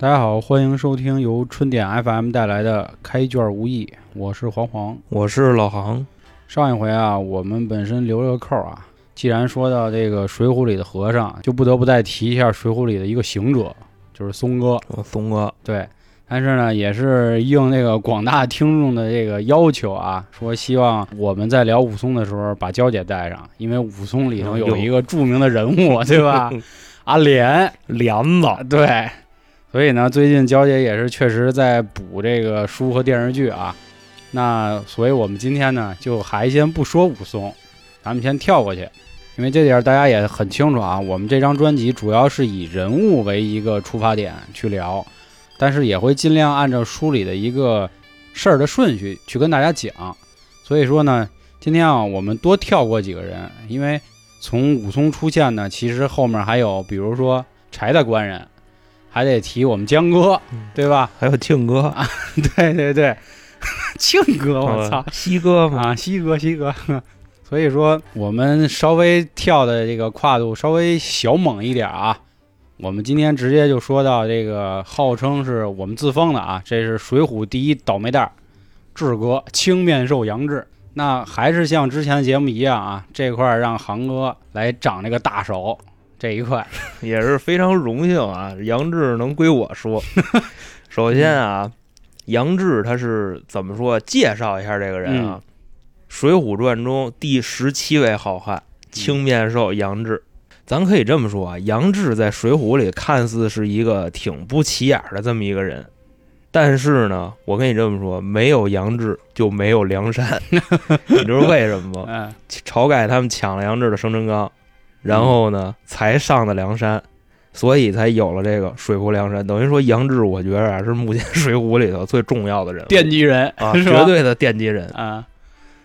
大家好，欢迎收听由春点 FM 带来的开卷无益，我是黄黄。我是老航。上一回啊，我们本身留了个扣啊，既然说到这个《水浒》里的和尚，就不得不再提一下《水浒》里的一个行者，就是松哥。我松哥，对，但是呢，也是应那个广大听众的这个要求啊，说希望我们在聊武松的时候把娇姐带上，因为武松里头有一个著名的人物，对吧？阿莲，莲子，对。所以呢，最近娇姐也是确实在补这个书和电视剧啊。那所以我们今天呢，就还先不说武松，咱们先跳过去，因为这点大家也很清楚啊。我们这张专辑主要是以人物为一个出发点去聊，但是也会尽量按照书里的一个事儿的顺序去跟大家讲。所以说呢，今天啊，我们多跳过几个人，因为从武松出现呢，其实后面还有，比如说柴大官人。还得提我们江哥，对吧？还有庆哥啊，对 对对，庆哥，我操，西哥啊，西哥，西哥。所以说，我们稍微跳的这个跨度稍微小猛一点啊。我们今天直接就说到这个，号称是我们自封的啊，这是《水浒》第一倒霉蛋，志哥青面兽杨志。那还是像之前的节目一样啊，这块让航哥来掌这个大手。这一块 也是非常荣幸啊，杨志能归我说。首先啊，杨志他是怎么说？介绍一下这个人啊，《水浒传》中第十七位好汉青面兽杨志。咱可以这么说啊，杨志在《水浒》里看似是一个挺不起眼的这么一个人，但是呢，我跟你这么说，没有杨志就没有梁山。你知道为什么吗？晁盖他们抢了杨志的生辰纲。然后呢，才上的梁山，所以才有了这个水泊梁山。等于说，杨志，我觉着啊，是目前 水浒里头最重要的人，奠基人啊，绝对的奠基人啊。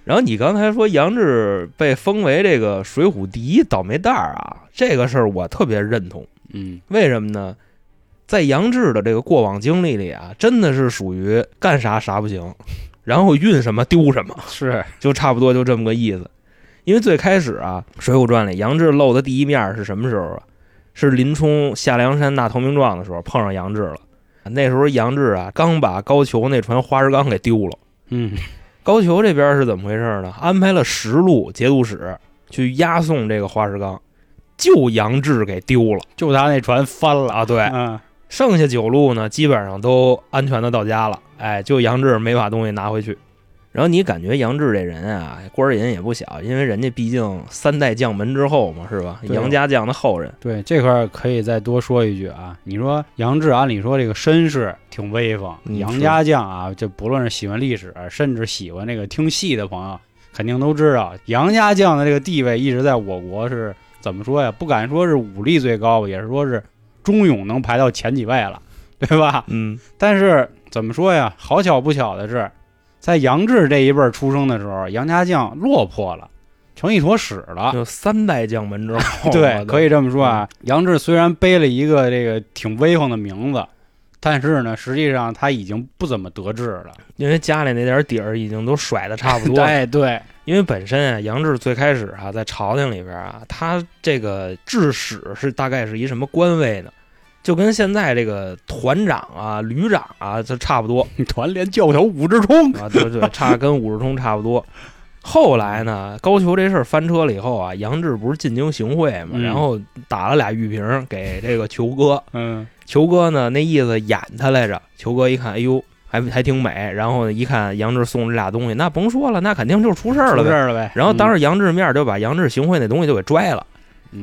然后你刚才说杨志被封为这个水浒第一倒霉蛋儿啊，这个事儿我特别认同。嗯，为什么呢？在杨志的这个过往经历里啊，真的是属于干啥啥不行，然后运什么丢什么，是就差不多就这么个意思。因为最开始啊，《水浒传》里杨志露的第一面是什么时候啊？是林冲下梁山纳投名状的时候碰上杨志了。那时候杨志啊，刚把高俅那船花石纲给丢了。嗯，高俅这边是怎么回事呢？安排了十路节度使去押送这个花石纲，就杨志给丢了，就他那船翻了啊。对，嗯，剩下九路呢，基本上都安全的到家了。哎，就杨志没把东西拿回去。然后你感觉杨志这人啊，官瘾也不小，因为人家毕竟三代将门之后嘛，是吧？杨家将的后人。对这块可以再多说一句啊，你说杨志，按理说这个身世挺威风，杨家将啊，就不论是喜欢历史，甚至喜欢这个听戏的朋友，肯定都知道，杨家将的这个地位一直在我国是怎么说呀？不敢说是武力最高吧，也是说是忠勇能排到前几位了，对吧？嗯。但是怎么说呀？好巧不巧的是。在杨志这一辈出生的时候，杨家将落魄了，成一坨屎了。就三代将门之后，对，可以这么说啊。杨志虽然背了一个这个挺威风的名字，但是呢，实际上他已经不怎么得志了，因为家里那点底儿已经都甩的差不多。哎，对，因为本身啊，杨志最开始啊，在朝廷里边啊，他这个制使是大概是一什么官位呢？就跟现在这个团长啊、旅长啊，就差不多。团连教头武志冲啊，对对，差跟武志冲差不多。后来呢，高俅这事儿翻车了以后啊，杨志不是进京行贿嘛，然后打了俩玉瓶给这个球哥。嗯，裘哥呢，那意思演他来着。球哥一看，哎呦，还还挺美。然后一看杨志送这俩东西，那甭说了，那肯定就是出事儿了，出事儿了呗。然后当着杨志面就把杨志行贿那东西就给拽了。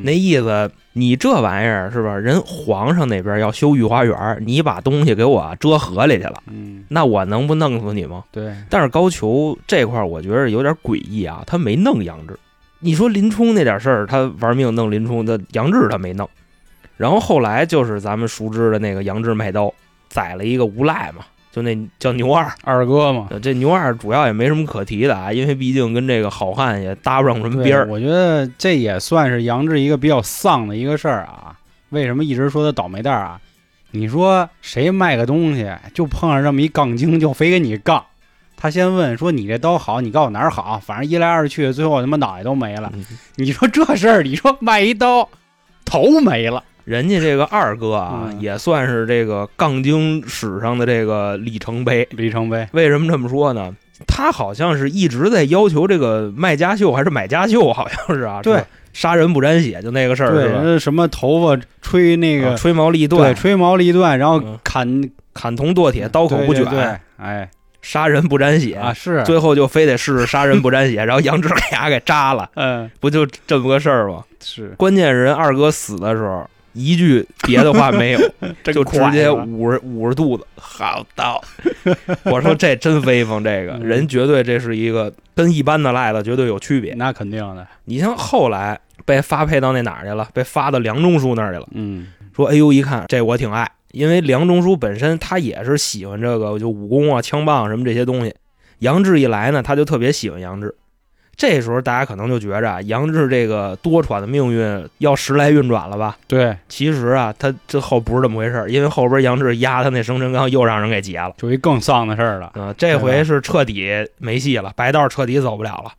那意思，你这玩意儿是吧？人皇上那边要修御花园，你把东西给我遮河里去了，嗯，那我能不弄死你吗？对。但是高俅这块儿，我觉得有点诡异啊，他没弄杨志。你说林冲那点事儿，他玩命弄林冲，的杨志他没弄。然后后来就是咱们熟知的那个杨志卖刀宰了一个无赖嘛。就那叫牛二二哥嘛，这牛二主要也没什么可提的啊，因为毕竟跟这个好汉也搭不上什么边儿。我觉得这也算是杨志一个比较丧的一个事儿啊。为什么一直说他倒霉蛋儿啊？你说谁卖个东西就碰上这么一杠精，就非跟你杠。他先问说你这刀好，你告诉我哪儿好，反正一来二去，最后他妈脑袋都没了。你说这事儿，你说卖一刀头没了。人家这个二哥啊，嗯。也算是这个杠精史上的这个里程碑。里程碑，为什么这么说呢？他好像是一直在要求这个卖家秀还是买家秀，好像是啊，对，杀人不沾血就那个事儿对，是吧？什么头发吹那个啊吹毛立断。对，吹毛立断，然后嗯。砍砍铜剁铁，刀口不卷，对对对哎。杀人不沾血啊是，最后就非得试试杀人不沾血，然后杨志给牙给扎了，嗯。不就这么个事儿吗？是。关键是人二哥死的时候一句别的话没有，就直接捂着捂着肚子，好刀。我说这真威风，这个嗯人绝对这是一个跟一般的赖子绝对有区别。那肯定的，你像后来被发配到那哪儿去了，被发到梁中书那儿去了，嗯说哎呦一看这我挺爱，因为梁中书本身他也是喜欢这个就武功啊、枪棒什么这些东西。杨志一来呢，他就特别喜欢杨志。这时候大家可能就觉着啊，杨志这个多舛的命运要时来运转了吧？对，其实啊，他这后不是这么回事儿，因为后边杨志压他那生辰纲又让人给劫了。就一更丧的事儿了，啊、这回是彻底没戏了，白道彻底走不了了，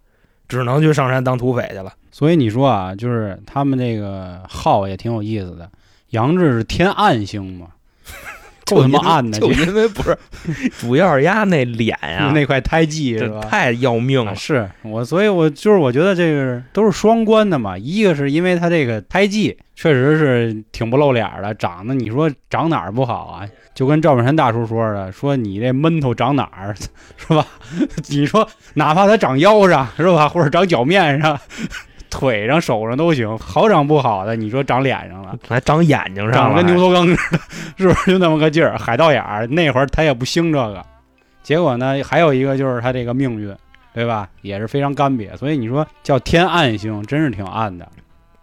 只能去上山当土匪去了。所以你说啊，就是他们这个号也挺有意思的，杨志是天暗星嘛，够他妈暗的，就因为不是，主要是压那脸呀、那块胎记是吧？太要命了啊。是我，所以我就是我觉得这个都是双关的嘛。一个是因为他这个胎记确实是挺不露脸儿的，长得你说长哪儿不好啊？就跟赵本山大叔说的，说你这闷头长哪儿 是吧？你说哪怕他长腰上是吧，或者长脚面上、腿上、手上都行，好长不好的，你说长脸上了。还长眼睛上了，长跟牛头梗似的，是不是就那么个劲儿？海盗眼儿，那会儿他也不兴这个。结果呢，还有一个就是他这个命运，对吧？也是非常干瘪。所以你说叫天暗星，真是挺暗的。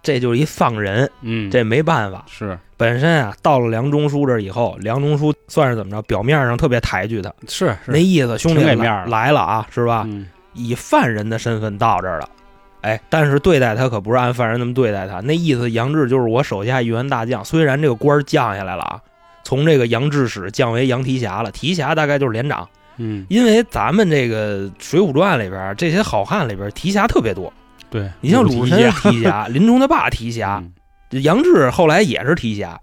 这就是一丧人，嗯，这没办法。是本身啊，到了梁中书这儿以后，梁中书算是怎么着？表面上特别抬举他，是那意思兄弟来挺给面儿来了啊，是吧？嗯，以犯人的身份到这儿了。哎，但是对待他可不是按犯人那么对待他，那意思杨志就是我手下一员大将，虽然这个官降下来了啊，从这个杨志使降为杨提辖了，提辖大概就是连长，嗯，因为咱们这个《水浒传》里边这些好汉里边提辖特别多，对你像鲁提提辖，林冲他爸提辖，嗯杨志后来也是提辖。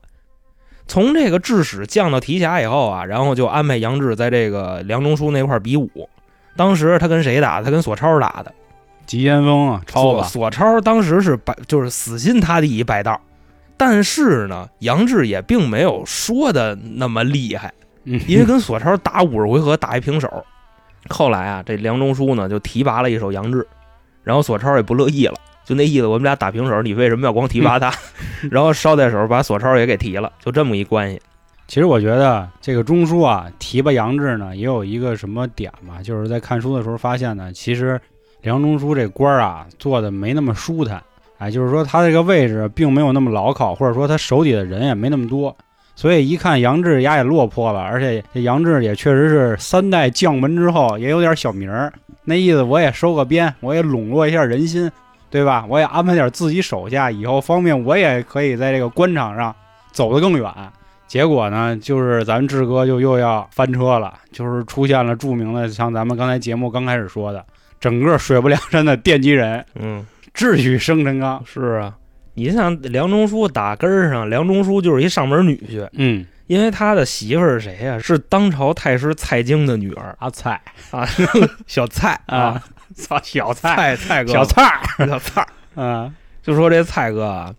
从这个致使降到提辖以后啊，然后就安排杨志在这个梁中书那块比武。当时他跟谁打？他跟索超打的。急先锋啊，超索吧，索超当时是摆，就是死心塌地一败道，但是呢，杨志也并没有说的那么厉害，嗯，因为跟索超打五十回合打一平手。后来啊，这梁中书呢就提拔了一手杨志，然后索超也不乐意了，就那意思，我们俩打平手，你为什么要光提拔他？然后捎带手把索超也给提了，就这么一关系。其实我觉得这个中书啊提拔杨志呢，也有一个什么点吧，就是在看书的时候发现呢，其实梁中书这官儿啊做的没那么舒坦，哎，就是说他这个位置并没有那么牢靠，或者说他手底的人也没那么多，所以一看杨志牙也落魄了，而且这杨志也确实是三代将门之后也有点小名儿，那意思我也收个编，我也笼络一下人心，对吧？我也安排点自己手下，以后方便我也可以在这个官场上走得更远。结果呢，就是咱志哥就又要翻车了，就是出现了著名的，像咱们刚才节目刚开始说的，整个水泊梁山的奠基人，嗯，智取生辰纲。是啊，你像梁中书打根儿上，梁中书就是一上门女婿，嗯，因为他的媳妇儿是谁呀、是当朝太师蔡京的女儿。阿蔡。啊，小蔡啊，操，小菜，蔡蔡哥，小蔡儿，小蔡儿，啊，就说这蔡哥啊，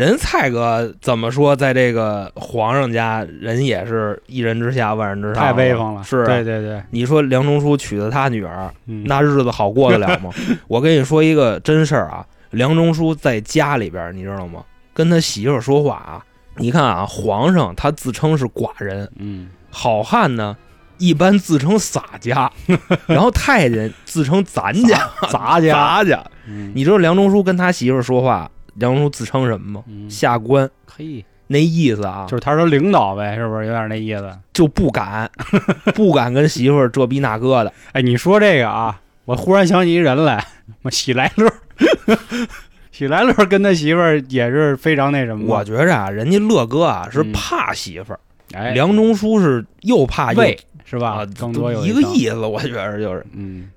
人蔡哥怎么说，在这个皇上家，人也是一人之下，万人之上，太威风了。是啊对对对，你说梁中书娶的他女儿，嗯，那日子好过得了吗？我跟你说一个真事儿啊，梁中书在家里边，你知道吗？跟他媳妇儿说话啊，你看啊，皇上他自称是寡人，嗯，好汉呢一般自称洒家，然后太监自称咱家杂 家，咱家。嗯，你知道梁中书跟他媳妇儿说话，梁中书自称什么吗？嗯下官，嘿，那意思啊，就是他说领导呗，是不是有点那意思？就不敢，不敢跟媳妇儿这逼那哥的。哎，你说这个啊，我忽然想起一人来，喜来乐，喜来乐跟他媳妇儿也是非常那什么。我觉着啊，人家乐哥啊是嗯怕媳妇儿，哎，梁中书是又怕又魏是吧？啊，更多有一个层，意思，我觉着就是。嗯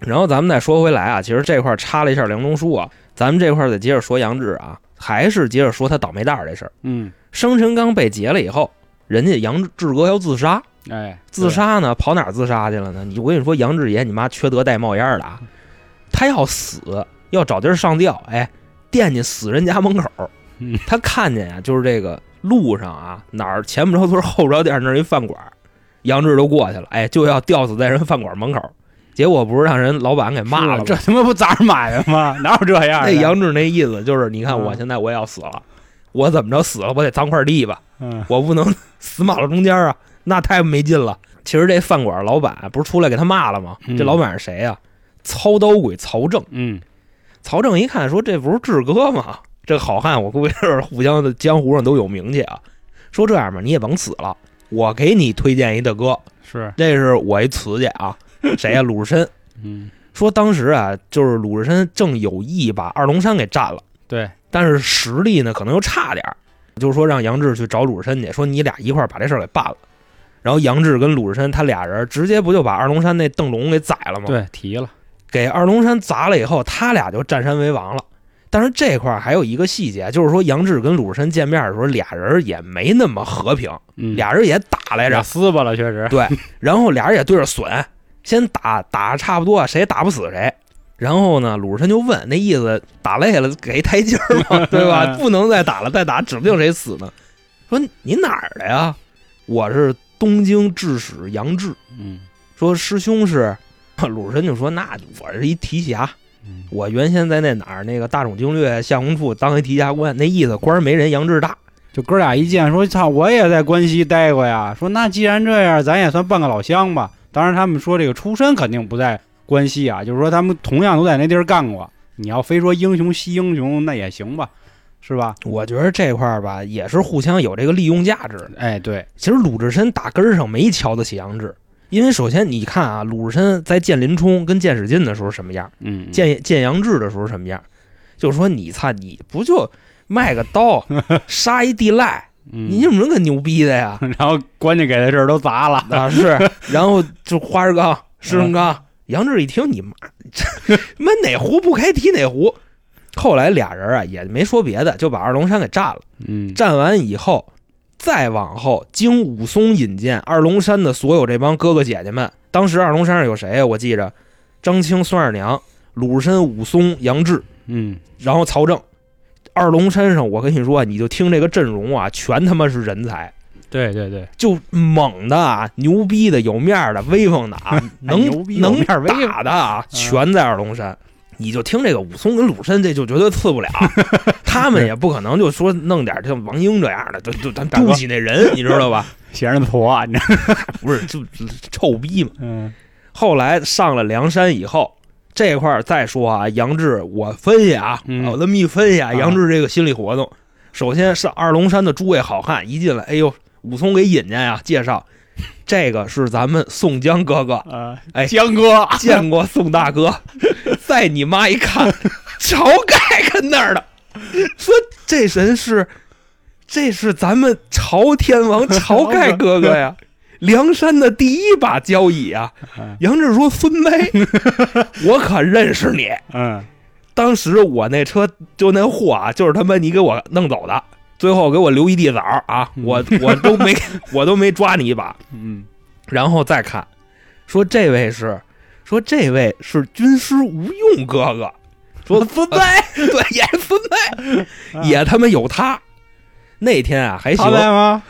然后咱们再说回来啊，其实这块儿插了一下梁中书啊，咱们这块儿得接着说杨志啊。还是接着说他倒霉蛋儿这事儿。嗯，生辰纲被劫了以后，人家杨志哥要自杀，哎，自杀呢，跑哪儿自杀去了呢？你我跟你说，杨志爷你妈缺德带冒烟儿的啊！他要死，要找地儿上吊，哎，惦记死人家门口他看见啊，就是这个路上啊，哪儿前不着村后不着店那儿一饭馆儿，杨志都过去了，哎，就要吊死在人饭馆门口儿，结果不是让人老板给骂了？这他妈不砸着买的吗？哪有这样的？那杨志那意思就是，你看嗯我现在我也要死了，我怎么着死了，我得脏块地吧，嗯我不能死马路中间啊，那太没劲了。其实这饭馆老板不是出来给他骂了吗？嗯这老板是谁呀、操刀鬼曹正。嗯曹正一看说：“这不是志哥吗？这好汉，我估计是互相的江湖上都有名气啊。说这样吧，你也甭死了，我给你推荐一大哥，是这是我一词去啊，谁呀、鲁智深。嗯说当时啊，就是鲁智深正有意把二龙山给占了。”对但是实力呢可能又差点儿，就是说让杨志去找鲁智深去，说你俩一块儿把这事儿给办了。然后杨志跟鲁智深他俩人直接不就把二龙山那邓龙给宰了吗？，对提了给二龙山砸了以后，他俩就占山为王了。但是这块儿还有一个细节，就是说杨志跟鲁智深见面的时候，俩人也没那么和平，嗯俩人也打来俩着，撕巴了，确实对，然后俩人也对着损，先打打差不多，谁也打不死谁。然后呢，鲁智深就问，那意思打累了给一台阶儿嘛，对吧？不能再打了，再打指不定谁死呢。说你哪儿的呀？我是东京制使杨志。嗯说师兄是，鲁智深就说那我是一提辖，嗯我原先在那哪儿那个大冢经略相公处当一提辖官，那意思官儿没人杨志大。就哥俩一见说操，我也在关西待过呀。说那既然这样，咱也算半个老乡吧。当然他们说这个出身肯定不在关西啊，就是说他们同样都在那地儿干过。你要非说英雄惜英雄，那也行吧，是吧？我觉得这块儿吧，也是互相有这个利用价值的。哎，对，其实鲁智深打根儿上没瞧得起杨志，因为首先你看啊，鲁智深在见林冲跟见史进的时候什么样，嗯，见见杨志的时候什么样，就是说你擦，你不就卖个刀 杀一地赖，嗯你有什么可牛逼的呀？然后关键给的事儿都砸了，啊是，然后就花石纲、石成刚，杨志一听你妈，这妈哪壶不开提哪壶。后来俩人啊也没说别的，就把二龙山给占了。嗯，占完以后，再往后，经武松引荐，二龙山的所有这帮哥哥姐姐们，当时二龙山上有谁呀、我记着，张青、孙二娘、鲁智深、武松、杨志，嗯，然后曹正。二龙山上，我跟你说，你就听这个阵容啊，全他妈是人才，对对对，就猛的啊，牛逼的、有面儿的、威风的啊，能能面威风打的啊，嗯全在二龙山。你就听这个武松跟鲁智深，这就绝对次不了。他们也不可能就说弄点像王英这样的，就就咱对不起那人，你知道吧？闲人婆，你知道，不是，就就臭逼嘛。嗯后来上了梁山以后，这块儿再说啊，杨志，我分析啊，嗯。我这么一分析啊，啊。杨志这个心理活动，首先是二龙山的诸位好汉一进来，哎呦，武松给引荐呀，介绍，这个是咱们宋江哥哥，呃，哎江哥，见过宋大哥，在你妈一看，晁盖跟那儿的，说这人是，这是咱们朝天王晁盖 哥哥呀，梁山的第一把交椅啊。嗯杨志说：“孙梅，我可认识你。嗯当时我那车就那货啊，就是他妈你给我弄走的，最后给我留一地枣啊，嗯我我都没 我都没抓你一把。嗯，然后再看，说这位是，说这位是军师吴用哥哥，说孙梅，对，也是孙梅，也他妈有他。那天啊还行。他，在吗？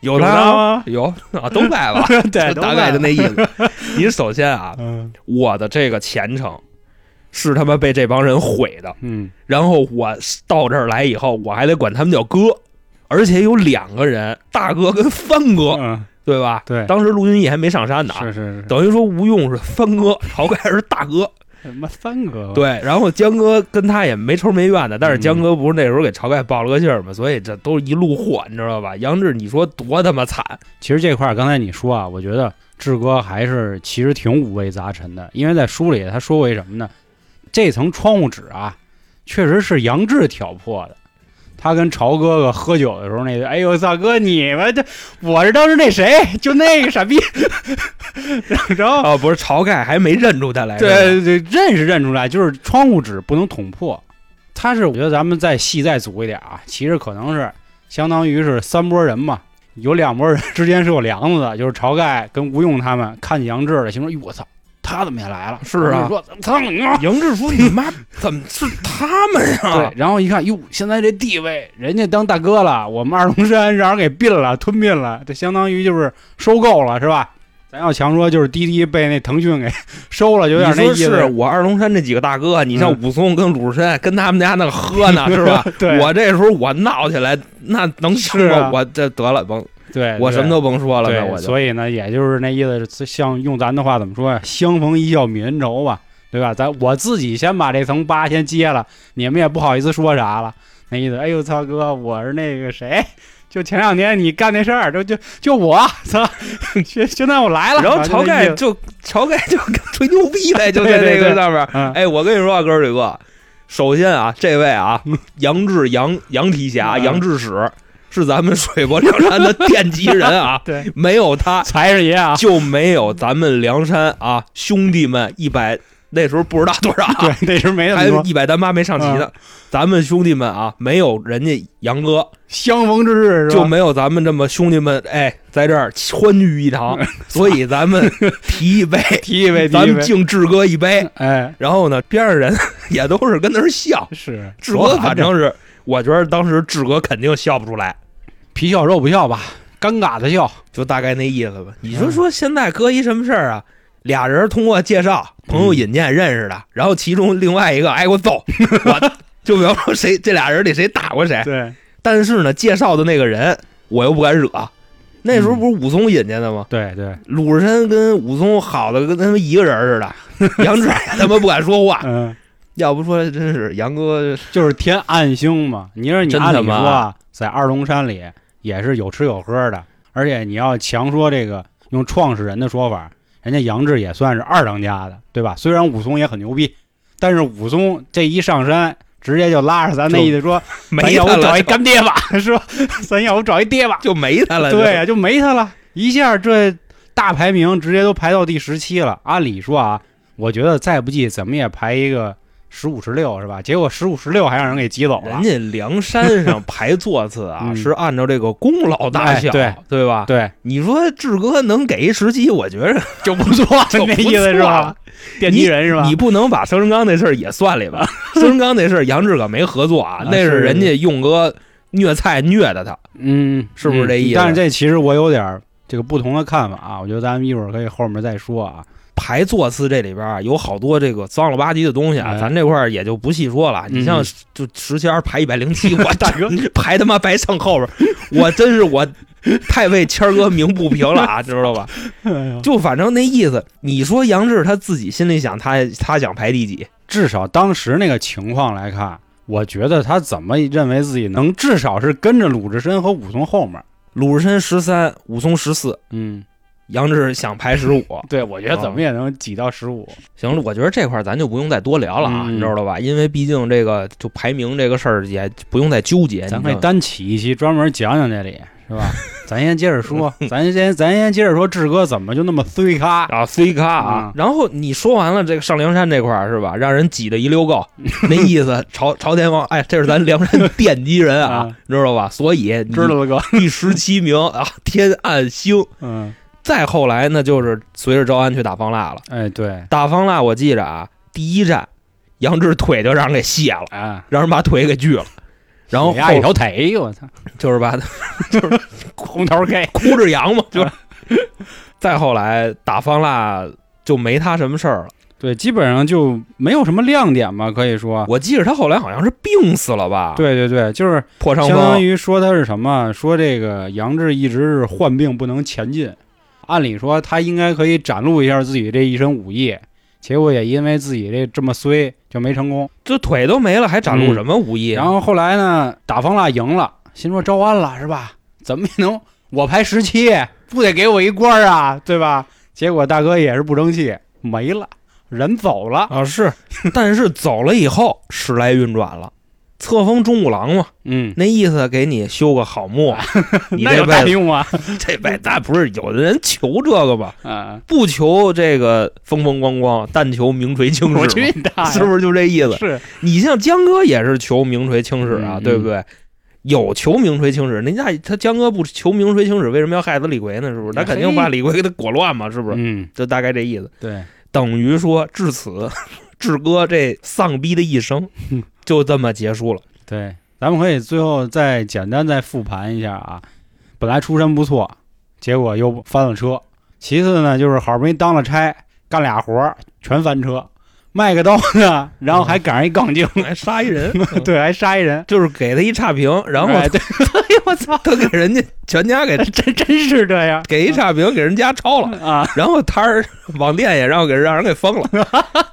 有他他吗？有啊，都在吧，对，大概就那意思。你首先啊，嗯。我的这个前程是他妈被这帮人毁的，嗯。然后我到这儿来以后，我还得管他们叫哥，而且有两个人，大哥跟三哥，嗯，对吧？对。当时陆军义还没上山呢啊，是是是，等于说吴用是三哥，晁盖是大哥，他妈三哥，，对，然后江哥跟他也没仇没怨的，但是嗯江哥不是那时候给晁盖报了个信儿嘛，所以这都是一路货，你知道吧？杨志，你说多他妈惨，其实这块儿刚才你说啊，我觉得志哥还是其实挺五味杂陈的，因为在书里他说过一什么呢？这层窗户纸啊，确实是杨志挑破的。他跟朝哥哥喝酒的时候，那个，哎呦，大哥，你们这，我是当时那谁，就那个傻逼，然后，哦，不是晁盖还没认出他来，对对，认是认出来，就是窗户纸不能捅破，他是我觉得咱们再细再组一点啊，其实可能是相当于是三拨人嘛，有两拨人之间是有梁子的，就是晁盖跟吴用他们看见杨志了，心说：“哟，我操，他怎么也来了？”是啊说操你妈！杨志说：“你妈 怎么是他们呀对，？”然后一看，哟，现在这地位，人家当大哥了，我们二龙山让人给并了，吞并了，这相当于就是收购了，是吧？咱要强说，就是滴滴被那腾讯给收了，有点那意思。是我二龙山这几个大哥，你像嗯武松跟鲁智深跟他们家那个喝呢，是吧？对我这时候我闹起来，那能行吗？啊我这得了，甭 对，我什么都甭说了，我就所以呢，也就是那意思，像用咱的话怎么说呀？相逢一笑泯恩仇吧，对吧？咱我自己先把这层疤先揭了，你们也不好意思说啥了。那意思，哎呦操哥，我是那个谁，就前两天你干那事儿，就就就我，操，现现在我来了。然后晁盖就晁盖就吹牛逼呗，就在对对对这个上面。嗯哎，我跟你说啊，哥儿几个，首先啊，这位啊，杨志杨杨提辖嗯杨志使是咱们水泊梁山的奠基人啊，对，没有他财神爷啊，就没有咱们梁山啊兄弟们一百那时候不知道多少啊，对，那时候没那还有一百单八没上齐呢。咱们兄弟们啊，没有人家杨哥，相逢之日？就没有咱们这么兄弟们哎，在这儿欢聚一堂，所以咱们 提一杯，提一杯，咱们，敬志哥一杯。哎，然后呢，边上人也都是跟那儿笑。是志哥反正是，我觉得当时志哥肯定笑不出来，皮笑肉不笑吧，尴尬的笑。就大概那意思吧。你就说说现在搁一什么事儿啊？俩人通过介绍、朋友引荐认识的，然后其中另外一个挨过揍，我就比方说谁这俩人里谁打过谁，对但是呢，介绍的那个人我又不敢惹。那时候不是武松引荐的吗？对对，鲁智深跟武松好的跟他们一个人似的，杨志也他妈不敢说话。嗯。要不说真是杨哥就是天暗星嘛。你说你按理说在二龙山里也是有吃有喝的，而且你要强说这个用创始人的说法，人家杨志也算是二当家的，对吧？虽然武松也很牛逼，但是武松这一上山，直接就拉着 咱那意思说，咱没要不找一干爹吧，是吧？咱要不找一爹吧？就没他了。对呀、就没他了，一下这大排名直接都排到第十七了。按理说啊，我觉得再不济怎么也排一个十五十六是吧？结果十五十六还让人给挤走了人。家梁山上排座次啊，嗯是按照这个功劳大小，哎对吧？对，你说志哥能给一十七，我觉着 就不错，就那意思是吧？奠基人是吧？你不能把孙成刚那事儿也算里吧？孙成刚那事儿杨志可没合作啊，啊那是人家用哥虐菜虐的他，嗯，是不是这意思嗯但是这其实我有点儿这个不同的看法啊，我觉得咱们一会儿可以后面再说啊。排座次这里边啊有好多这个脏了吧唧的东西啊，哎咱这块儿也就不细说了。你像嗯就石谦排一百零七，我大哥 排他妈白上后边儿，我真是我太为谦儿哥鸣不平了啊，知道吧？就反正那意思，你说杨志他自己心里想他他想排第几？至少当时那个情况来看，我觉得他怎么认为自己能至少是跟着鲁智深和武松后面。鲁智深十三，武松十四，嗯，杨志想排十五。对，我觉得怎么也能挤到十五。行了，我觉得这块咱就不用再多聊了啊，嗯你知道吧？因为毕竟这个就排名这个事儿也不用再纠结。咱可以单起一期专门讲讲这里，是吧？咱先接着说，咱先咱先接着说志哥怎么就那么衰咖？啊，C 咖啊嗯，然后你说完了这个上梁山这块儿是吧？让人挤得一溜够，那意思朝朝天王，哎，这是咱梁山奠基人啊啊，知道吧？所以你知道了哥？第十七名啊，天暗星。嗯，再后来那就是随着招安去打方腊了。哎，对，打方腊我记着啊，第一站杨志腿就让人给卸了，啊，让人把腿给锯了，然后压一条腿，我操，就是把他红头 K，哭着羊嘛，就是。再后来打方腊就没他什么事儿了。对，基本上就没有什么亮点吧，可以说。我记着他后来好像是病死了吧？，对对对，就是破伤相当。于说他是什么？说这个杨志一直是患病不能前进，按理说他应该可以展露一下自己这一身武艺，结果也因为自己这这么衰就没成功。这腿都没了，还展露什么武艺啊？然后后来呢，打方腊赢了，心说招安了是吧？怎么也能我排十七，不得给我一官儿啊，对吧？结果大哥也是不争气，没了，人走了。啊是，但是走了以后时来运转了，册封中五郎嘛，嗯，那意思给你修个好墓，你那有这辈子大用啊，这辈子那不是有的人求这个吧？啊，不求这个风风光光，但求名垂青史嘛，去你大爷，是不是就这意思？是？你像江哥也是求名垂青史啊，嗯对不对？有求名垂青史，人家他江哥不求名垂青史，为什么要害死李逵呢？是不是？他肯定把李逵给他裹乱嘛，是不是？嗯，就大概这意思。对，等于说至此，志哥这丧逼的一生嗯就这么结束了。对，咱们可以最后再简单再复盘一下啊。本来出身不错，结果又翻了车。其次呢，就是好不容易当了差，干俩活儿全翻车，卖个刀呢，然后还赶上一杠精，还杀一人，对，还杀一人。就是给他一差评，然后哎对，哎呦我操，他给人家全家给真真是这样给一差评，给人家抄了，啊！然后摊儿网店也让给让人给封了，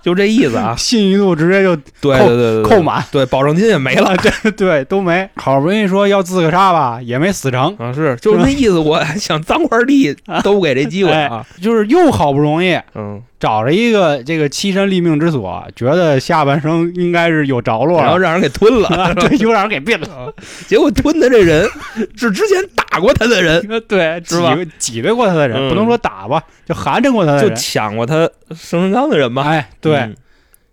就这意思啊。信誉度直接就对对对对，扣满，对，保证金也没了。对对，都没。好不容易说要自个杀吧，也没死成，啊，是，就是那意思。我想脏块地都给这机会啊，就是又好不容易嗯，找着一个这个栖身立命之所，觉得下半生应该是有着落了，然后让人给吞了，啊 对，又让人给变了。啊结果吞的这人 是之前打过他的人，对，挤是吧？挤兑过他的人，嗯。不能说打吧，就寒碜过他的就。抢过他生辰纲的人吧。哎，对，嗯。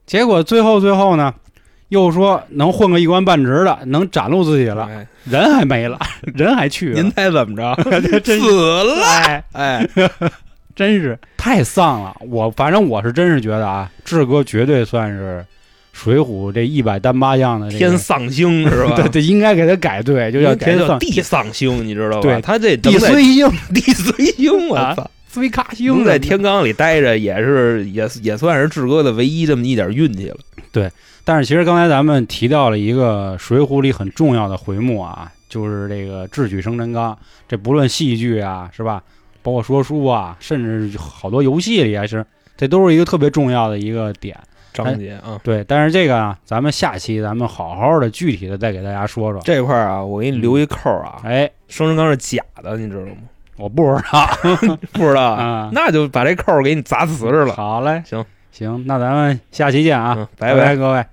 结果最后最后呢，又说能混个一官半职的，能展露自己了，哎。人还没了，人还去了。您，猜怎么着？死了！哎，哎，真是太丧了。我反正我是真是觉得啊，志哥绝对算是《水浒》这一百单八将的这个天丧星是吧？对对，应该给他改对，就叫天丧地丧星，你知道吧？对他这地虽星、地虽星，我啊操！虽星在天罡里待着，也是也也算是志哥的唯一这么一点运气了。对但是其实刚才咱们提到了一个《水浒》里很重要的回目啊，就是这个智取生辰纲。这不论戏剧啊，是吧？包括说书啊，甚至好多游戏里也是，这都是一个特别重要的一个点。章节啊，对，但是这个啊，咱们下期咱们好好的具体的再给大家说说。这块儿啊，我给你留一扣儿啊，哎，生辰纲是假的，你知道吗？我不知道 不知道啊，啊。那就把这扣儿给你砸瓷实了。好嘞，行行，那咱们下期见啊，嗯，拜拜各位。